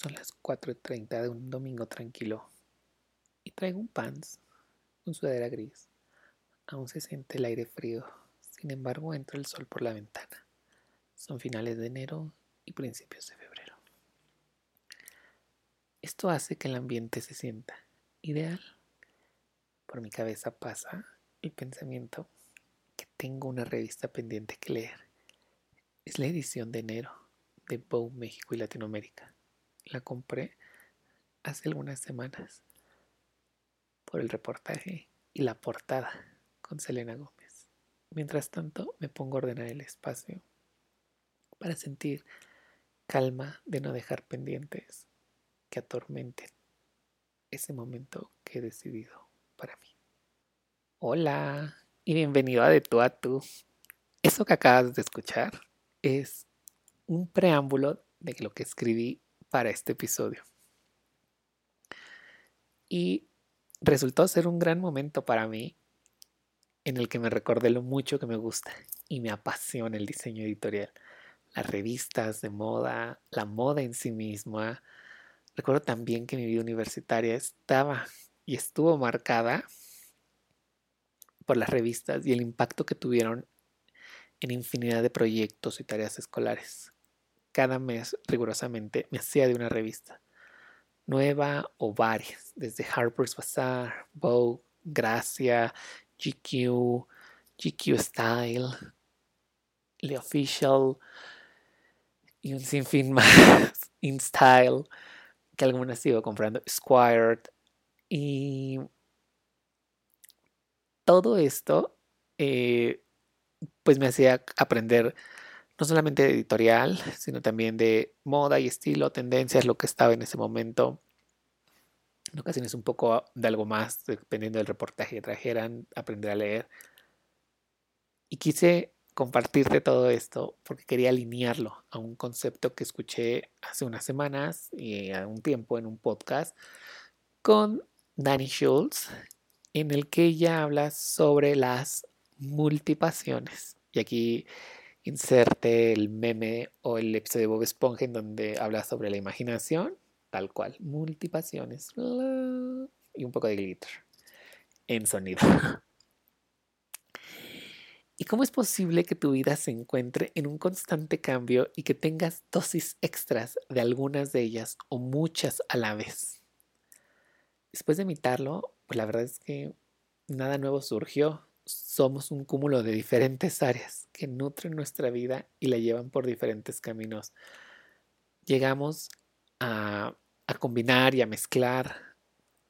Son las 4.30 de un domingo tranquilo y traigo un pants, un sudadera gris. Aún se siente el aire frío, sin embargo entra el sol por la ventana. Son finales de enero y principios de febrero. Esto hace que el ambiente se sienta ideal. Por mi cabeza pasa el pensamiento que tengo una revista pendiente que leer. Es la edición de enero de Bow México y Latinoamérica la compré hace algunas semanas por el reportaje y la portada con Selena Gómez. Mientras tanto, me pongo a ordenar el espacio para sentir calma de no dejar pendientes que atormenten ese momento que he decidido para mí. Hola y bienvenido a De tú a tú. Eso que acabas de escuchar es un preámbulo de lo que escribí para este episodio. Y resultó ser un gran momento para mí en el que me recordé lo mucho que me gusta y me apasiona el diseño editorial. Las revistas de moda, la moda en sí misma. Recuerdo también que mi vida universitaria estaba y estuvo marcada por las revistas y el impacto que tuvieron en infinidad de proyectos y tareas escolares cada mes rigurosamente me hacía de una revista, nueva o varias, desde Harper's Bazaar, Vogue, Gracia, GQ, GQ Style, The Official y un sinfín más, In Style, que algunas sigo comprando, Squired y todo esto eh, pues me hacía aprender no solamente de editorial, sino también de moda y estilo, tendencias, lo que estaba en ese momento. En ocasiones un poco de algo más, dependiendo del reportaje que trajeran, aprender a leer. Y quise compartirte todo esto porque quería alinearlo a un concepto que escuché hace unas semanas y a un tiempo en un podcast con Dani Schultz, en el que ella habla sobre las multipasiones. Y aquí inserte el meme o el episodio de Bob Esponja en donde habla sobre la imaginación, tal cual, multipasiones y un poco de glitter en sonido. ¿Y cómo es posible que tu vida se encuentre en un constante cambio y que tengas dosis extras de algunas de ellas o muchas a la vez? Después de imitarlo, pues la verdad es que nada nuevo surgió somos un cúmulo de diferentes áreas que nutren nuestra vida y la llevan por diferentes caminos. Llegamos a, combinar y a mezclar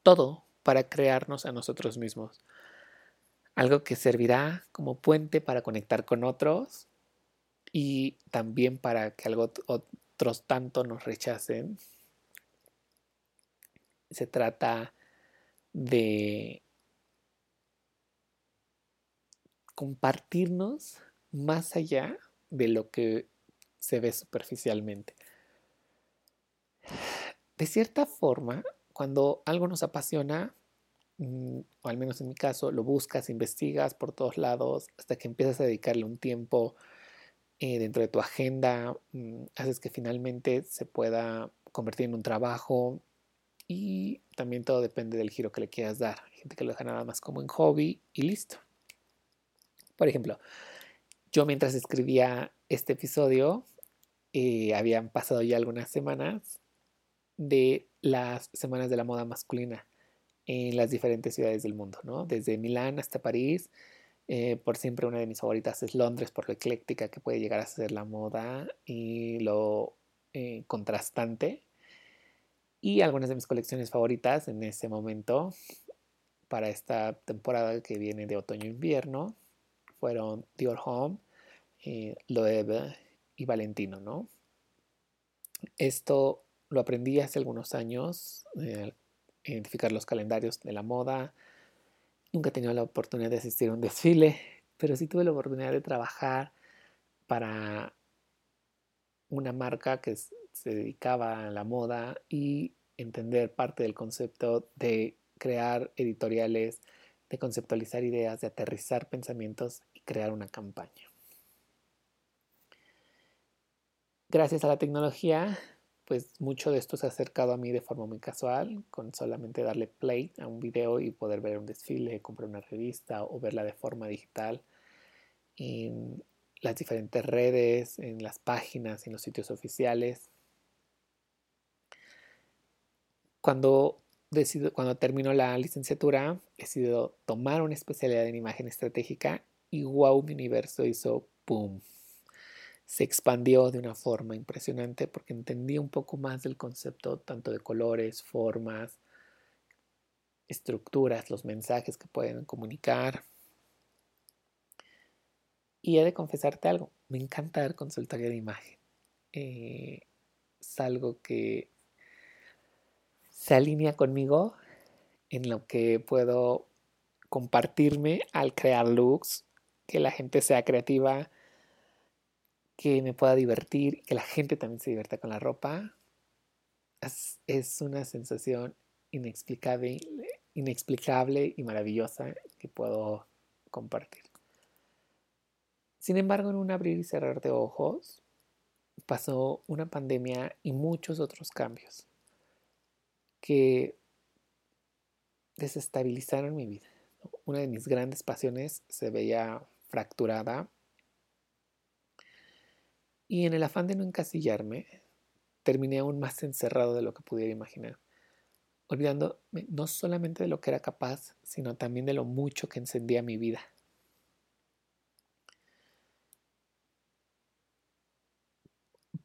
todo para crearnos a nosotros mismos. Algo que servirá como puente para conectar con otros y también para que algo, otros tanto nos rechacen. Se trata de compartirnos más allá de lo que se ve superficialmente. De cierta forma, cuando algo nos apasiona, mm, o al menos en mi caso, lo buscas, investigas por todos lados, hasta que empiezas a dedicarle un tiempo eh, dentro de tu agenda, mm, haces que finalmente se pueda convertir en un trabajo y también todo depende del giro que le quieras dar. Hay gente que lo deja nada más como en hobby y listo. Por ejemplo, yo mientras escribía este episodio, eh, habían pasado ya algunas semanas de las semanas de la moda masculina en las diferentes ciudades del mundo, ¿no? Desde Milán hasta París. Eh, por siempre una de mis favoritas es Londres por lo ecléctica que puede llegar a ser la moda y lo eh, contrastante. Y algunas de mis colecciones favoritas en ese momento para esta temporada que viene de otoño-invierno fueron Dior Home, eh, Loewe y Valentino, ¿no? Esto lo aprendí hace algunos años, eh, identificar los calendarios de la moda. Nunca he tenido la oportunidad de asistir a un desfile, pero sí tuve la oportunidad de trabajar para una marca que se dedicaba a la moda y entender parte del concepto de crear editoriales, de conceptualizar ideas, de aterrizar pensamientos y crear una campaña. Gracias a la tecnología, pues mucho de esto se ha acercado a mí de forma muy casual, con solamente darle play a un video y poder ver un desfile, comprar una revista o verla de forma digital en las diferentes redes, en las páginas, en los sitios oficiales. Cuando, decido, cuando termino la licenciatura, he decidido tomar una especialidad en imagen estratégica y wow, mi universo hizo boom. Se expandió de una forma impresionante porque entendí un poco más del concepto tanto de colores, formas, estructuras, los mensajes que pueden comunicar. Y he de confesarte algo, me encanta dar consultoría de imagen. Eh, es algo que se alinea conmigo en lo que puedo compartirme al crear looks, que la gente sea creativa, que me pueda divertir, que la gente también se divierta con la ropa. Es, una sensación inexplicable, inexplicable y maravillosa que puedo compartir. Sin embargo, en un abrir y cerrar de ojos, pasó una pandemia y muchos otros cambios que desestabilizaron mi vida. Una de mis grandes pasiones se veía fracturada y en el afán de no encasillarme, terminé aún más encerrado de lo que pudiera imaginar, olvidándome no solamente de lo que era capaz, sino también de lo mucho que encendía mi vida.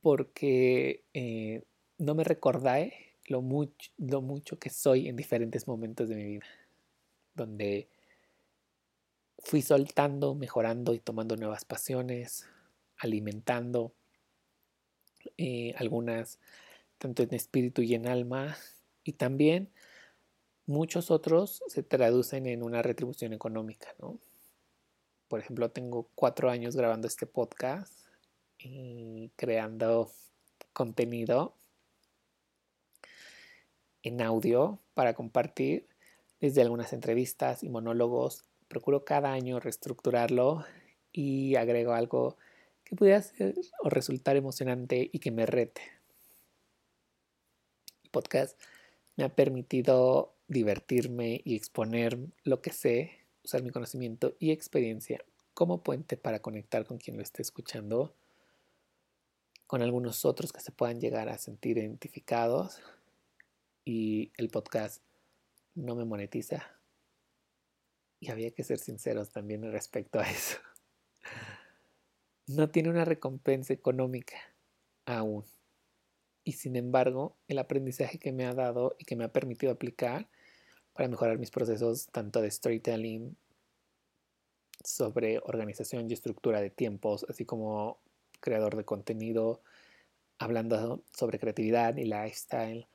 Porque eh, no me recordé lo lo mucho que soy en diferentes momentos de mi vida, donde fui soltando, mejorando y tomando nuevas pasiones, alimentando eh, algunas tanto en espíritu y en alma, y también muchos otros se traducen en una retribución económica, ¿no? Por ejemplo, tengo cuatro años grabando este podcast y creando contenido en audio para compartir desde algunas entrevistas y monólogos. Procuro cada año reestructurarlo y agrego algo que pudiera ser o resultar emocionante y que me rete. El podcast me ha permitido divertirme y exponer lo que sé, usar mi conocimiento y experiencia como puente para conectar con quien lo esté escuchando, con algunos otros que se puedan llegar a sentir identificados y el podcast no me monetiza. Y había que ser sinceros también respecto a eso. No tiene una recompensa económica aún. Y sin embargo, el aprendizaje que me ha dado y que me ha permitido aplicar para mejorar mis procesos tanto de storytelling, sobre organización y estructura de tiempos, así como creador de contenido, hablando sobre creatividad y lifestyle,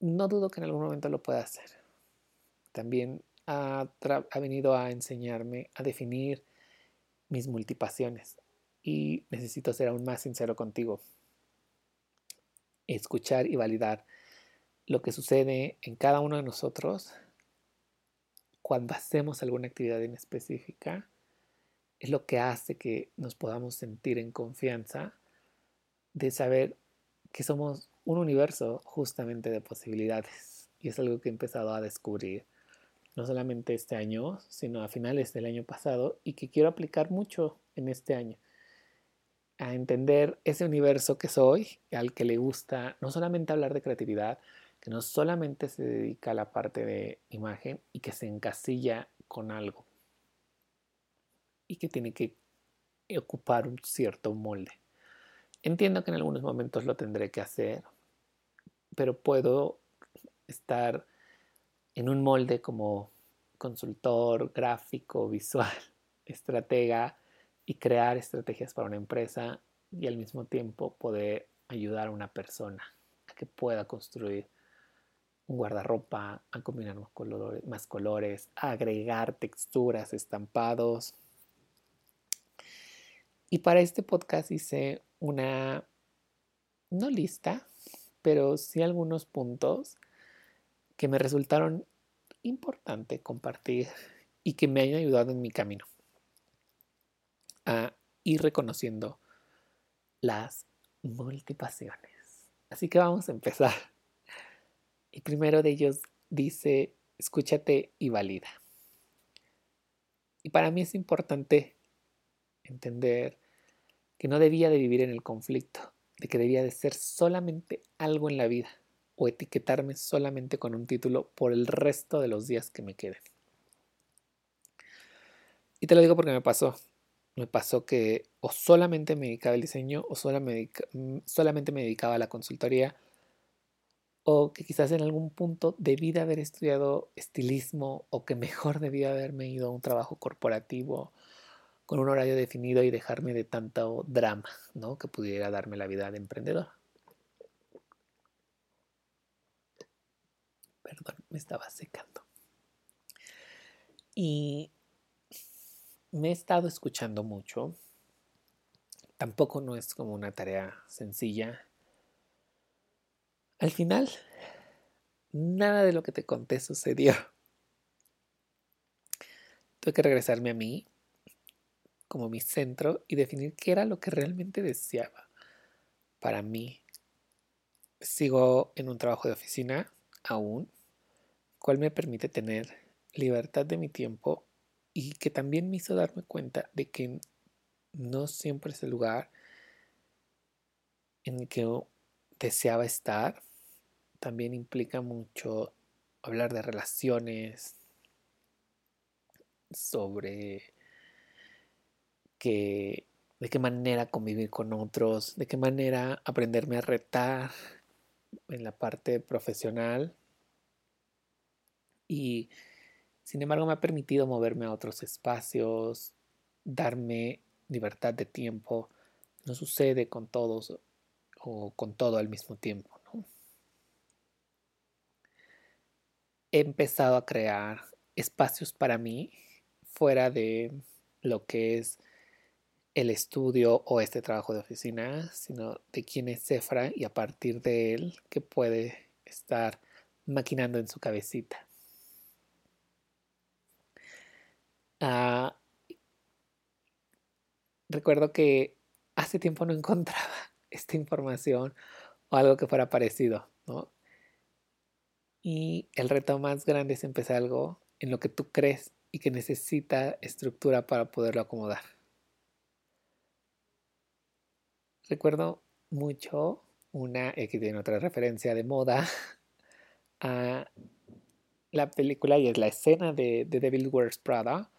no dudo que en algún momento lo pueda hacer. También ha, venido a enseñarme a definir mis multipasiones y necesito ser aún más sincero contigo. Escuchar y validar lo que sucede en cada uno de nosotros cuando hacemos alguna actividad en específica es lo que hace que nos podamos sentir en confianza de saber que somos un universo justamente de posibilidades. Y es algo que he empezado a descubrir, no solamente este año, sino a finales del año pasado, y que quiero aplicar mucho en este año. A entender ese universo que soy, al que le gusta no solamente hablar de creatividad, que no solamente se dedica a la parte de imagen y que se encasilla con algo y que tiene que ocupar un cierto molde. Entiendo que en algunos momentos lo tendré que hacer, pero puedo estar en un molde como consultor, gráfico, visual, estratega y crear estrategias para una empresa y al mismo tiempo poder ayudar a una persona a que pueda construir un guardarropa, a combinar más colores, a agregar texturas, estampados. Y para este podcast hice una, no lista, pero sí algunos puntos que me resultaron importante compartir y que me hayan ayudado en mi camino a ir reconociendo las multipasiones. Así que vamos a empezar. El primero de ellos dice, escúchate y valida. Y para mí es importante entender que no debía de vivir en el conflicto, de que debía de ser solamente algo en la vida o etiquetarme solamente con un título por el resto de los días que me queden. Y te lo digo porque me pasó. Me pasó que o solamente me dedicaba al diseño o mm, solamente me dedicaba a la consultoría o que quizás en algún punto debí de haber estudiado estilismo o que mejor debía haberme ido a un trabajo corporativo con un horario definido y dejarme de tanto drama, ¿no? Que pudiera darme la vida de emprendedor. Perdón, me estaba secando. Y me he estado escuchando mucho. Tampoco no es como una tarea sencilla. Al final, nada de lo que te conté sucedió. Tuve que regresarme a mí como mi centro y definir qué era lo que realmente deseaba para mí. Sigo en un trabajo de oficina aún, cual me permite tener libertad de mi tiempo y que también me hizo darme cuenta de que no siempre es el lugar en el que deseaba estar. También implica mucho hablar de relaciones, sobre que, de qué manera convivir con otros, de qué manera aprenderme a retar en la parte profesional. Y sin embargo me ha permitido moverme a otros espacios, darme libertad de tiempo. No sucede con todos o con todo al mismo tiempo. He empezado a crear espacios para mí fuera de lo que es el estudio o este trabajo de oficina, sino de quién es Cefra y a partir de él que puede estar maquinando en su cabecita. Ah, recuerdo que hace tiempo no encontraba esta información o algo que fuera parecido, ¿no? Y el reto más grande es empezar algo en lo que tú crees y que necesita estructura para poderlo acomodar. Recuerdo mucho una, que tiene otra referencia de moda, a la película y es la escena de, The Devil Wears Prada.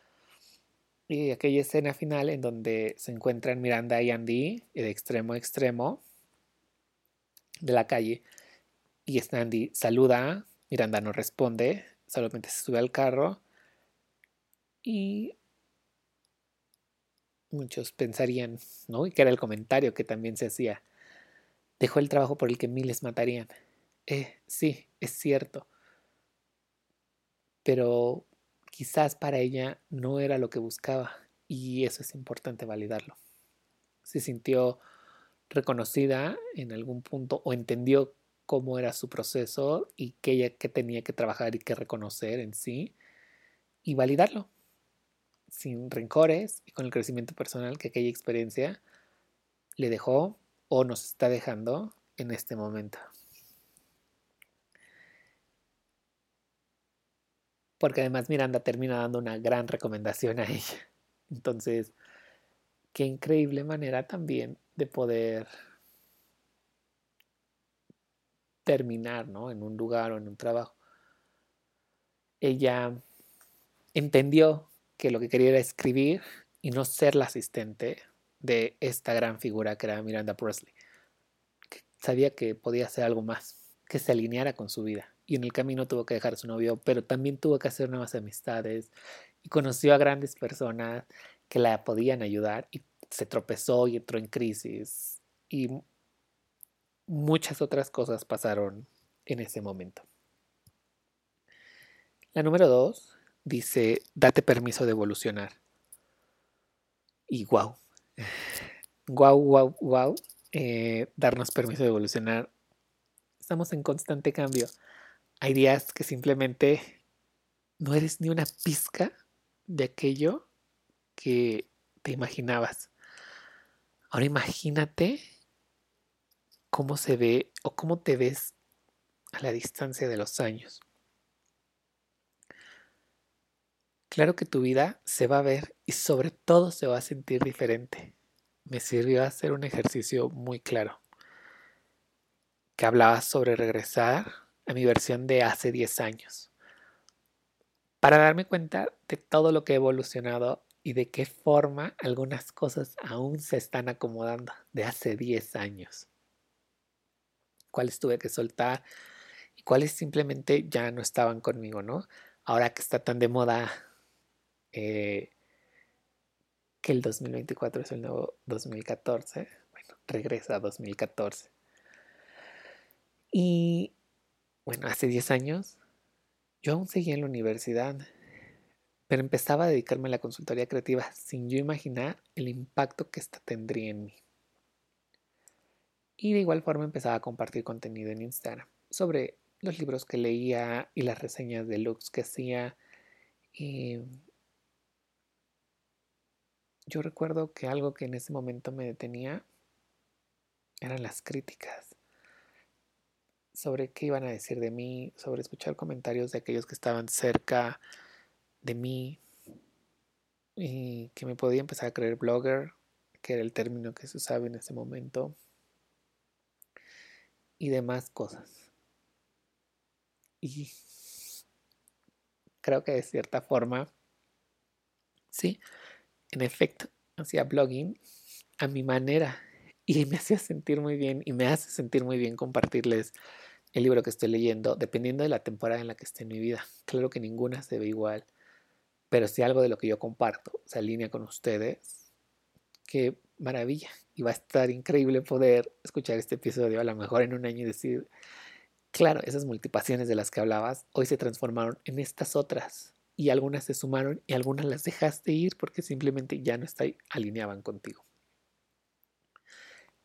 Y aquella escena final en donde se encuentran Miranda y Andy de extremo a extremo de la calle. Y Andy saluda, Miranda no responde, solamente se sube al carro. Y muchos pensarían, ¿no? Y que era el comentario que también se hacía. Dejó el trabajo por el que miles matarían. Eh, sí, es cierto. Pero quizás para ella no era lo que buscaba y eso es importante validarlo. Se sintió reconocida en algún punto o entendió cómo era su proceso y que ella que tenía que trabajar y que reconocer en sí y validarlo sin rencores y con el crecimiento personal que aquella experiencia le dejó o nos está dejando en este momento. Porque además Miranda termina dando una gran recomendación a ella. Entonces, qué increíble manera también de poder terminar ¿no? en un lugar o en un trabajo. Ella entendió que lo que quería era escribir y no ser la asistente de esta gran figura que era Miranda Presley. sabía que podía hacer algo más, que se alineara con su vida. Y en el camino tuvo que dejar a su novio, pero también tuvo que hacer nuevas amistades y conoció a grandes personas que la podían ayudar y se tropezó y entró en crisis y muchas otras cosas pasaron en ese momento. La número dos dice, date permiso de evolucionar. Y wow, wow, wow, wow, darnos permiso de evolucionar. Estamos en constante cambio. Hay días que simplemente no eres ni una pizca de aquello que te imaginabas. Ahora imagínate cómo se ve o cómo te ves a la distancia de los años. Claro que tu vida se va a ver y sobre todo se va a sentir diferente. Me sirvió hacer un ejercicio muy claro que hablaba sobre regresar a mi versión de hace 10 años para darme cuenta de todo lo que he evolucionado y de qué forma algunas cosas aún se están acomodando de hace 10 años. Cuáles tuve que soltar y cuáles simplemente ya no estaban conmigo, ¿no? Ahora que está tan de moda eh, que el 2024 es el nuevo 2014, bueno, regresa a 2014. Y bueno, hace 10 años yo aún seguía en la universidad, pero empezaba a dedicarme a la consultoría creativa sin yo imaginar el impacto que esta tendría en mí. Y de igual forma empezaba a compartir contenido en Instagram sobre los libros que leía y las reseñas de looks que hacía. Y yo recuerdo que algo que en ese momento me detenía eran las críticas sobre qué iban a decir de mí, sobre escuchar comentarios de aquellos que estaban cerca de mí y que me podía empezar a creer blogger, que era el término que se usaba en ese momento, y demás cosas. Y creo que de cierta forma, sí, en efecto, hacía blogging a mi manera y me hacía sentir muy bien y me hace sentir muy bien compartirles el libro que estoy leyendo, dependiendo de la temporada en la que esté en mi vida. Claro que ninguna se ve igual, pero si algo de lo que yo comparto se alinea con ustedes, qué maravilla. Y va a estar increíble poder escuchar este episodio a lo mejor en un año y decir, claro, esas multipasiones de las que hablabas hoy se transformaron en estas otras. Y algunas se sumaron y algunas las dejaste ir porque simplemente ya no está, alineaban contigo.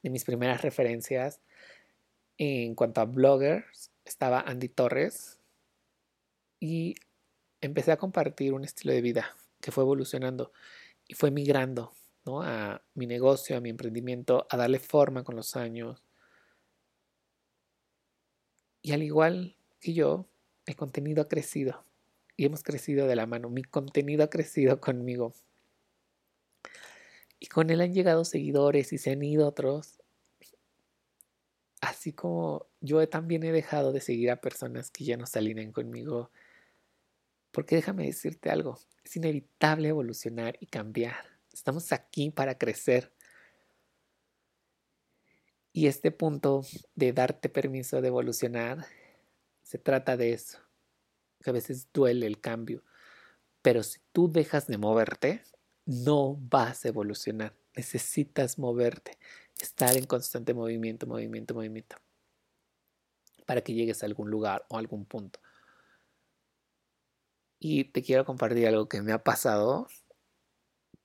De mis primeras referencias en cuanto a bloggers, estaba Andy Torres y empecé a compartir un estilo de vida que fue evolucionando y fue migrando a mi negocio, a mi emprendimiento, a darle forma con los años. Y al igual que yo, el contenido ha crecido y hemos crecido de la mano. Mi contenido ha crecido conmigo. Y con él han llegado seguidores y se han ido otros así como yo también he dejado de seguir a personas que ya no se alinean conmigo, porque déjame decirte algo, es inevitable evolucionar y cambiar. Estamos aquí para crecer. Y este punto de darte permiso de evolucionar, se trata de eso. Que a veces duele el cambio. Pero si tú dejas de moverte, no vas a evolucionar. Necesitas moverte estar en constante movimiento, movimiento, movimiento, para que llegues a algún lugar o algún punto. Y te quiero compartir algo que me ha pasado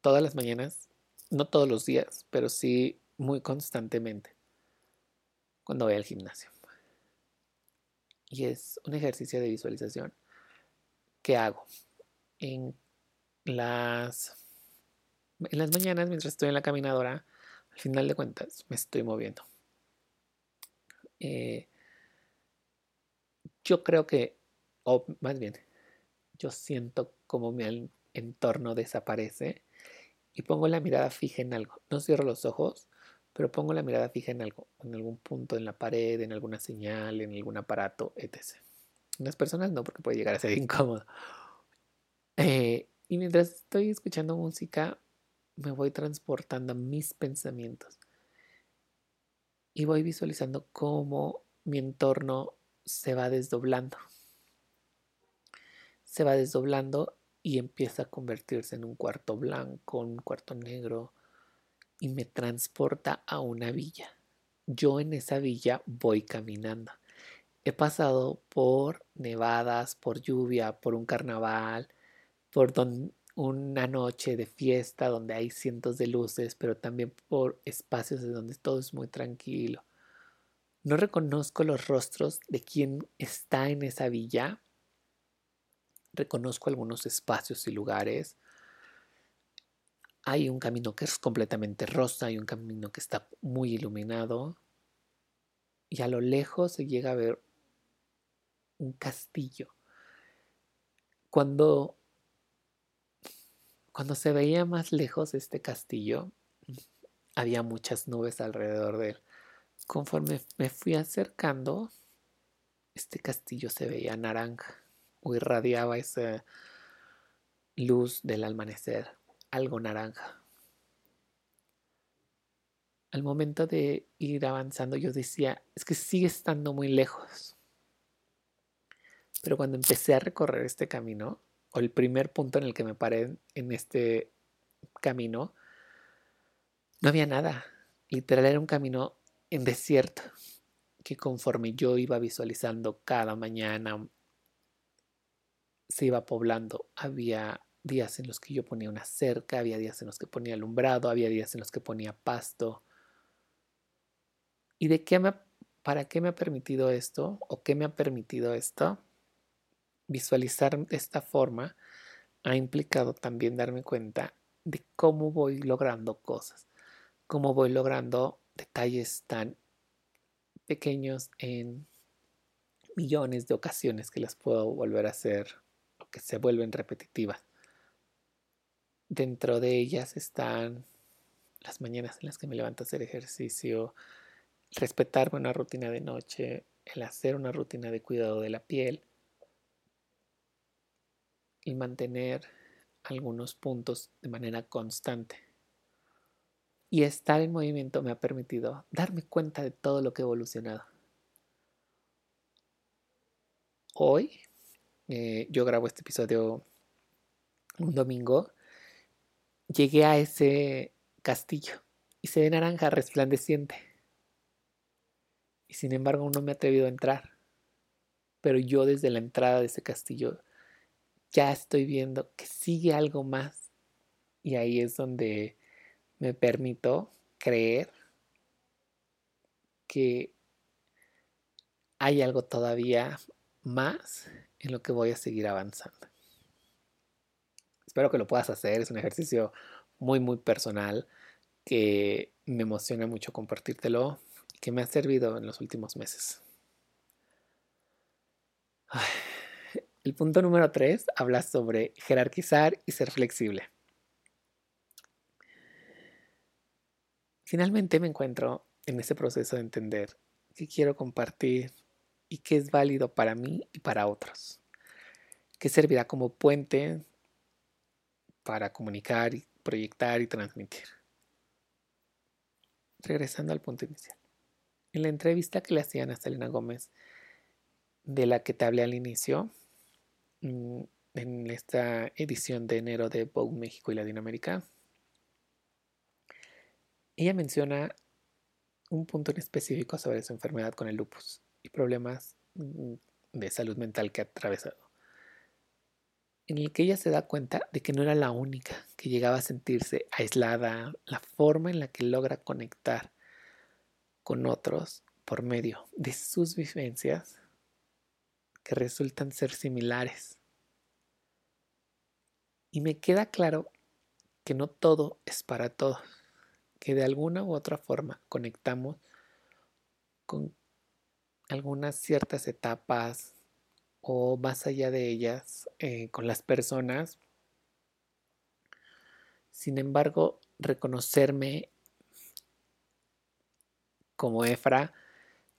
todas las mañanas, no todos los días, pero sí muy constantemente cuando voy al gimnasio. Y es un ejercicio de visualización que hago en las, en las mañanas mientras estoy en la caminadora al final de cuentas me estoy moviendo. Eh, yo creo que, o más bien, yo siento como mi entorno desaparece y pongo la mirada fija en algo. No cierro los ojos, pero pongo la mirada fija en algo, en algún punto en la pared, en alguna señal, en algún aparato, etc. Las personas no, porque puede llegar a ser incómodo. Eh, y mientras estoy escuchando música, me voy transportando a mis pensamientos y voy visualizando cómo mi entorno se va desdoblando. Se va desdoblando y empieza a convertirse en un cuarto blanco, un cuarto negro y me transporta a una villa. Yo en esa villa voy caminando. he pasado por nevadas, por lluvia, por un carnaval, por una noche de fiesta donde hay cientos de luces, pero también por espacios de donde todo es muy tranquilo. No reconozco los rostros de quien está en esa villa. Reconozco algunos espacios y lugares. Hay un camino que es completamente rosa, hay un camino que está muy iluminado. Y a lo lejos se llega a ver un castillo. Cuando, cuando se veía más lejos este castillo, había muchas nubes alrededor de él. Conforme me fui acercando, este castillo se veía naranja o irradiaba esa luz del amanecer, algo naranja. Al momento de ir avanzando yo decía, es que sigue estando muy lejos. Pero cuando empecé a recorrer este camino, o el primer punto en el que me paré en este camino, no había nada. Literal era un camino en desierto que conforme yo iba visualizando cada mañana se iba poblando. Había días en los que yo ponía una cerca, había días en los que ponía alumbrado, había días en los que ponía pasto. ¿Y de qué me, para qué me ha permitido esto o qué me ha permitido esto? Visualizar esta forma ha implicado también darme cuenta de cómo voy logrando cosas, cómo voy logrando detalles tan pequeños en millones de ocasiones que las puedo volver a hacer o que se vuelven repetitivas. Dentro de ellas están las mañanas en las que me levanto a hacer ejercicio, respetarme una rutina de noche, el hacer una rutina de cuidado de la piel, y mantener algunos puntos de manera constante. Y estar en movimiento me ha permitido darme cuenta de todo lo que he evolucionado. Hoy eh, yo grabo este episodio un domingo. Llegué a ese castillo y se ve naranja resplandeciente. Y sin embargo no me he atrevido a entrar. Pero yo desde la entrada de ese castillo ya estoy viendo que sigue algo más. Y ahí es donde me permito creer que hay algo todavía más en lo que voy a seguir avanzando. Espero que lo puedas hacer, es un ejercicio muy, muy personal que me emociona mucho compartírtelo y que me ha servido en los últimos meses. El punto número 3 habla sobre jerarquizar y ser flexible. Finalmente me encuentro en ese proceso de entender qué quiero compartir y qué es válido para mí y para otros. Qué servirá como puente para comunicar, proyectar y transmitir. Regresando al punto inicial. En la entrevista que le hacían a Selena Gómez, de la que te hablé al inicio, en esta edición de enero de Vogue México y Latinoamérica. Ella menciona un punto en específico sobre su enfermedad con el lupus y problemas mm, de salud mental que ha atravesado, en el que ella se da cuenta de que no era la única que llegaba a sentirse aislada, la forma en la que logra conectar con otros por medio de sus vivencias que resultan ser similares. Y me queda claro que no todo es para todos, que de alguna u otra forma conectamos con algunas ciertas etapas o más allá de ellas eh, con las personas. Sin embargo, reconocerme como Efra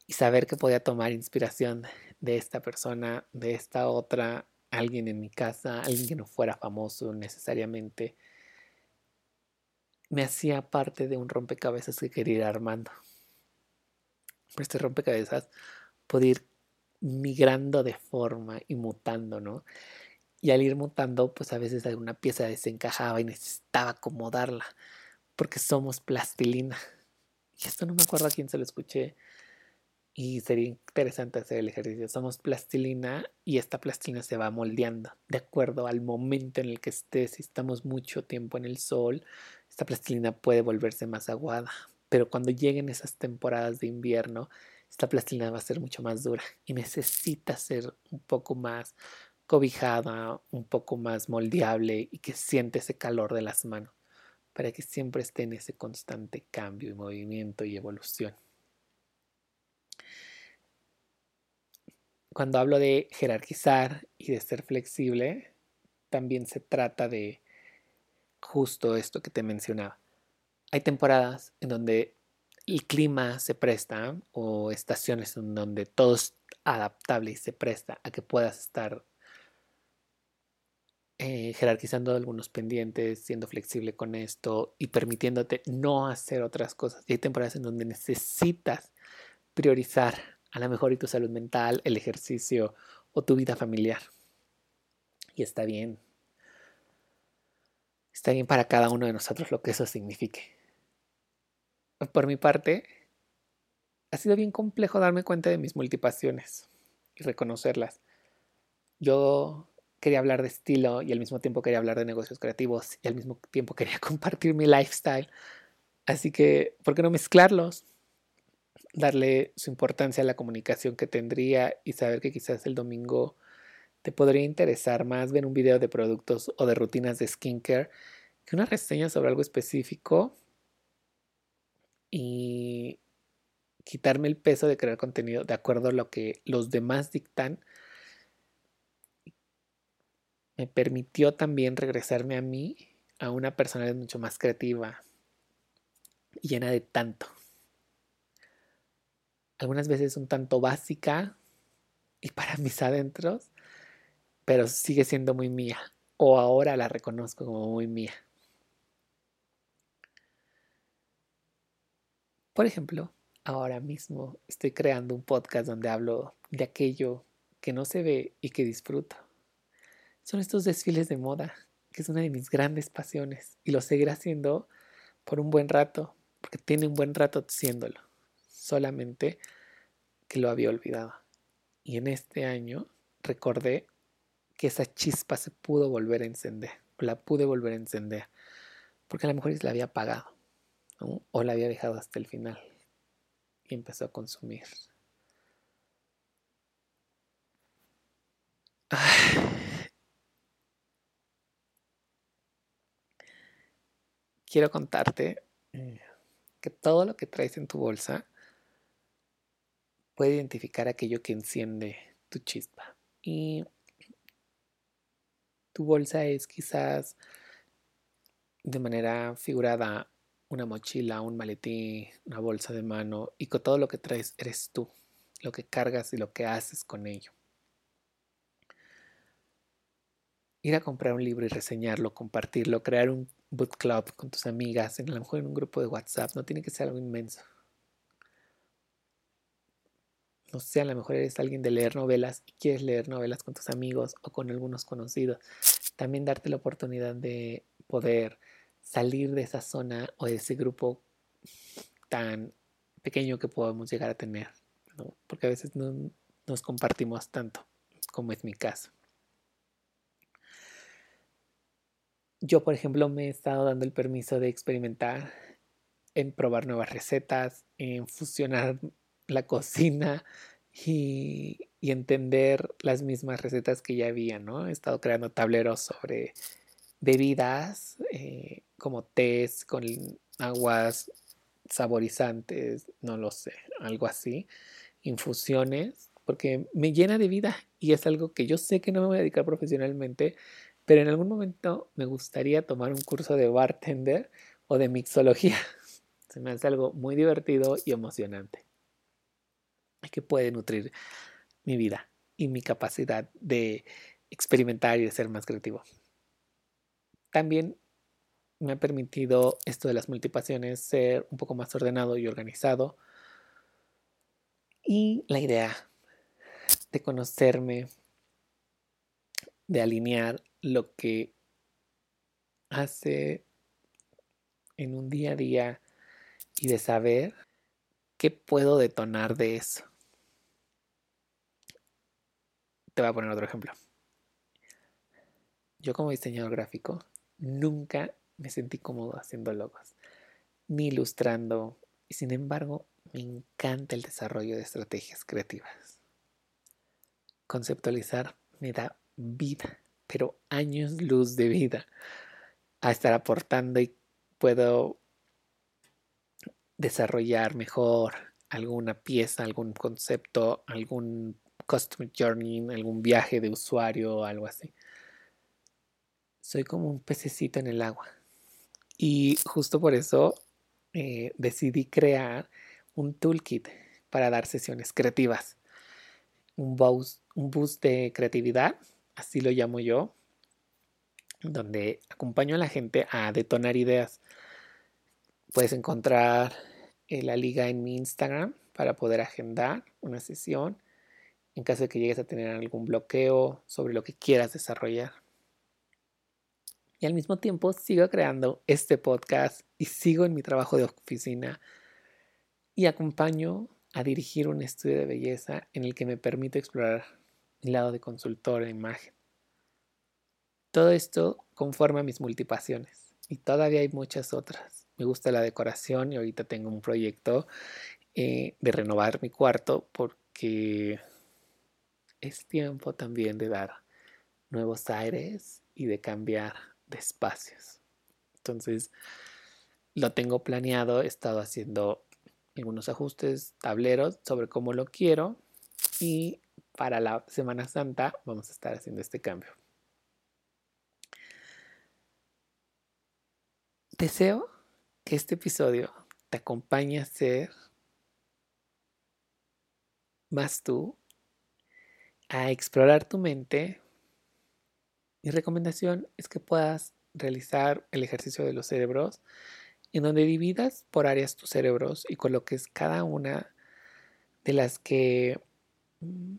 y saber que podía tomar inspiración de esta persona, de esta otra, alguien en mi casa, alguien que no fuera famoso necesariamente, me hacía parte de un rompecabezas que quería ir armando. este rompecabezas podía ir migrando de forma y mutando, ¿no? Y al ir mutando, pues a veces alguna pieza desencajaba y necesitaba acomodarla, porque somos plastilina. Y esto no me acuerdo a quién se lo escuché, y sería interesante hacer el ejercicio. Somos plastilina y esta plastilina se va moldeando de acuerdo al momento en el que estés. Si estamos mucho tiempo en el sol, esta plastilina puede volverse más aguada. Pero cuando lleguen esas temporadas de invierno, esta plastilina va a ser mucho más dura y necesita ser un poco más cobijada, un poco más moldeable y que siente ese calor de las manos para que siempre esté en ese constante cambio y movimiento y evolución. Cuando hablo de jerarquizar y de ser flexible, también se trata de justo esto que te mencionaba. Hay temporadas en donde el clima se presta o estaciones en donde todo es adaptable y se presta a que puedas estar eh, jerarquizando algunos pendientes, siendo flexible con esto y permitiéndote no hacer otras cosas. Y hay temporadas en donde necesitas priorizar a lo mejor y tu salud mental, el ejercicio o tu vida familiar. Y está bien. Está bien para cada uno de nosotros lo que eso signifique. Por mi parte, ha sido bien complejo darme cuenta de mis multipasiones y reconocerlas. Yo quería hablar de estilo y al mismo tiempo quería hablar de negocios creativos y al mismo tiempo quería compartir mi lifestyle. Así que, ¿por qué no mezclarlos? Darle su importancia a la comunicación que tendría y saber que quizás el domingo te podría interesar más ver un video de productos o de rutinas de skincare que una reseña sobre algo específico y quitarme el peso de crear contenido de acuerdo a lo que los demás dictan. Me permitió también regresarme a mí a una personalidad mucho más creativa y llena de tanto algunas veces un tanto básica y para mis adentros, pero sigue siendo muy mía. O ahora la reconozco como muy mía. Por ejemplo, ahora mismo estoy creando un podcast donde hablo de aquello que no se ve y que disfruto. Son estos desfiles de moda, que es una de mis grandes pasiones y lo seguiré haciendo por un buen rato, porque tiene un buen rato haciéndolo solamente que lo había olvidado. Y en este año recordé que esa chispa se pudo volver a encender, la pude volver a encender, porque a lo mejor la había apagado, o la había dejado hasta el final y empezó a consumir. Quiero contarte eh, que todo lo que traes en tu bolsa puede identificar aquello que enciende tu chispa. Y tu bolsa es quizás de manera figurada una mochila, un maletín, una bolsa de mano y con todo lo que traes eres tú, lo que cargas y lo que haces con ello. Ir a comprar un libro y reseñarlo, compartirlo, crear un book club con tus amigas, en, a lo mejor en un grupo de WhatsApp, no tiene que ser algo inmenso no sé, a lo mejor eres alguien de leer novelas y quieres leer novelas con tus amigos o con algunos conocidos. También darte la oportunidad de poder salir de esa zona o de ese grupo tan pequeño que podemos llegar a tener, porque a veces no nos compartimos tanto, como es mi caso. Yo, por ejemplo, me he estado dando el permiso de experimentar en probar nuevas recetas, en fusionar la cocina y, entender las mismas recetas que ya había, ¿no? He estado creando tableros sobre bebidas eh, como tés con aguas saborizantes, no lo sé, algo así, infusiones, porque me llena de vida y es algo que yo sé que no me voy a dedicar profesionalmente, pero en algún momento me gustaría tomar un curso de bartender o de mixología. Se me hace algo muy divertido y emocionante que puede nutrir mi vida y mi capacidad de experimentar y de ser más creativo. También me ha permitido esto de las multipasiones ser un poco más ordenado y organizado. Y la idea de conocerme, de alinear lo que hace en un día a día y de saber qué puedo detonar de eso te voy a poner otro ejemplo. Yo como diseñador gráfico nunca me sentí cómodo haciendo logos, ni ilustrando, y sin embargo me encanta el desarrollo de estrategias creativas. Conceptualizar me da vida, pero años luz de vida a estar aportando y puedo desarrollar mejor alguna pieza, algún concepto, algún customer journey, algún viaje de usuario, algo así. Soy como un pececito en el agua. Y justo por eso eh, decidí crear un toolkit para dar sesiones creativas. Un boost, un boost de creatividad, así lo llamo yo, donde acompaño a la gente a detonar ideas. Puedes encontrar eh, la liga en mi Instagram para poder agendar una sesión en caso de que llegues a tener algún bloqueo sobre lo que quieras desarrollar. Y al mismo tiempo sigo creando este podcast y sigo en mi trabajo de oficina y acompaño a dirigir un estudio de belleza en el que me permite explorar el lado de consultor de imagen. Todo esto conforma mis multipasiones y todavía hay muchas otras. Me gusta la decoración y ahorita tengo un proyecto eh, de renovar mi cuarto porque es tiempo también de dar nuevos aires y de cambiar de espacios. Entonces, lo tengo planeado, he estado haciendo algunos ajustes, tableros sobre cómo lo quiero y para la Semana Santa vamos a estar haciendo este cambio. Deseo que este episodio te acompañe a ser más tú, a explorar tu mente. Mi recomendación es que puedas realizar el ejercicio de los cerebros en donde dividas por áreas tus cerebros y coloques cada una de las que mm,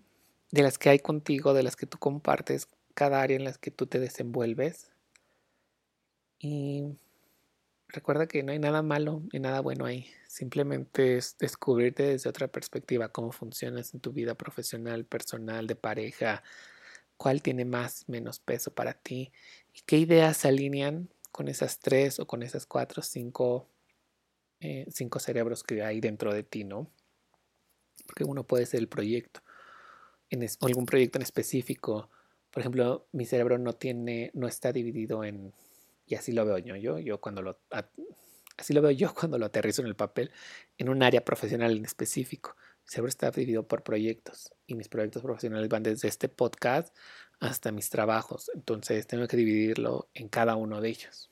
de las que hay contigo, de las que tú compartes, cada área en las que tú te desenvuelves. Y recuerda que no hay nada malo ni nada bueno ahí. Simplemente es descubrirte desde otra perspectiva cómo funcionas en tu vida profesional, personal, de pareja, cuál tiene más, menos peso para ti y qué ideas se alinean con esas tres o con esas cuatro, cinco, eh, cinco cerebros que hay dentro de ti, ¿no? Porque uno puede ser el proyecto, en algún proyecto en específico. Por ejemplo, mi cerebro no tiene, no está dividido en y así lo veo yo, yo, yo cuando lo, así lo veo yo cuando lo aterrizo en el papel, en un área profesional en específico. El cerebro está dividido por proyectos y mis proyectos profesionales van desde este podcast hasta mis trabajos. Entonces tengo que dividirlo en cada uno de ellos.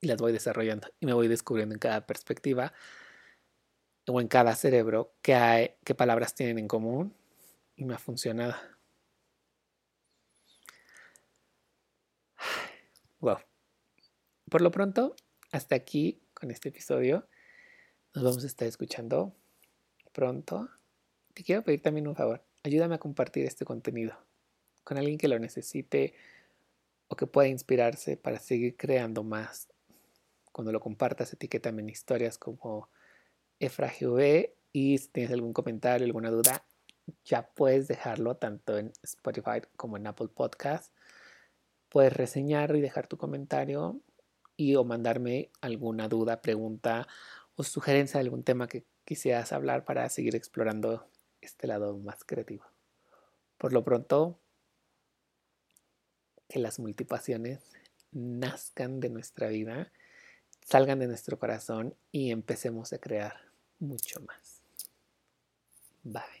Y las voy desarrollando y me voy descubriendo en cada perspectiva o en cada cerebro qué, hay, qué palabras tienen en común y me ha funcionado. Wow. Por lo pronto, hasta aquí con este episodio. Nos vamos a estar escuchando pronto. Te quiero pedir también un favor. Ayúdame a compartir este contenido con alguien que lo necesite o que pueda inspirarse para seguir creando más. Cuando lo compartas, etiquétame en historias como EfraGV y si tienes algún comentario, alguna duda, ya puedes dejarlo tanto en Spotify como en Apple Podcast puedes reseñar y dejar tu comentario y o mandarme alguna duda, pregunta o sugerencia de algún tema que quisieras hablar para seguir explorando este lado más creativo. Por lo pronto, que las multipasiones nazcan de nuestra vida, salgan de nuestro corazón y empecemos a crear mucho más. Bye.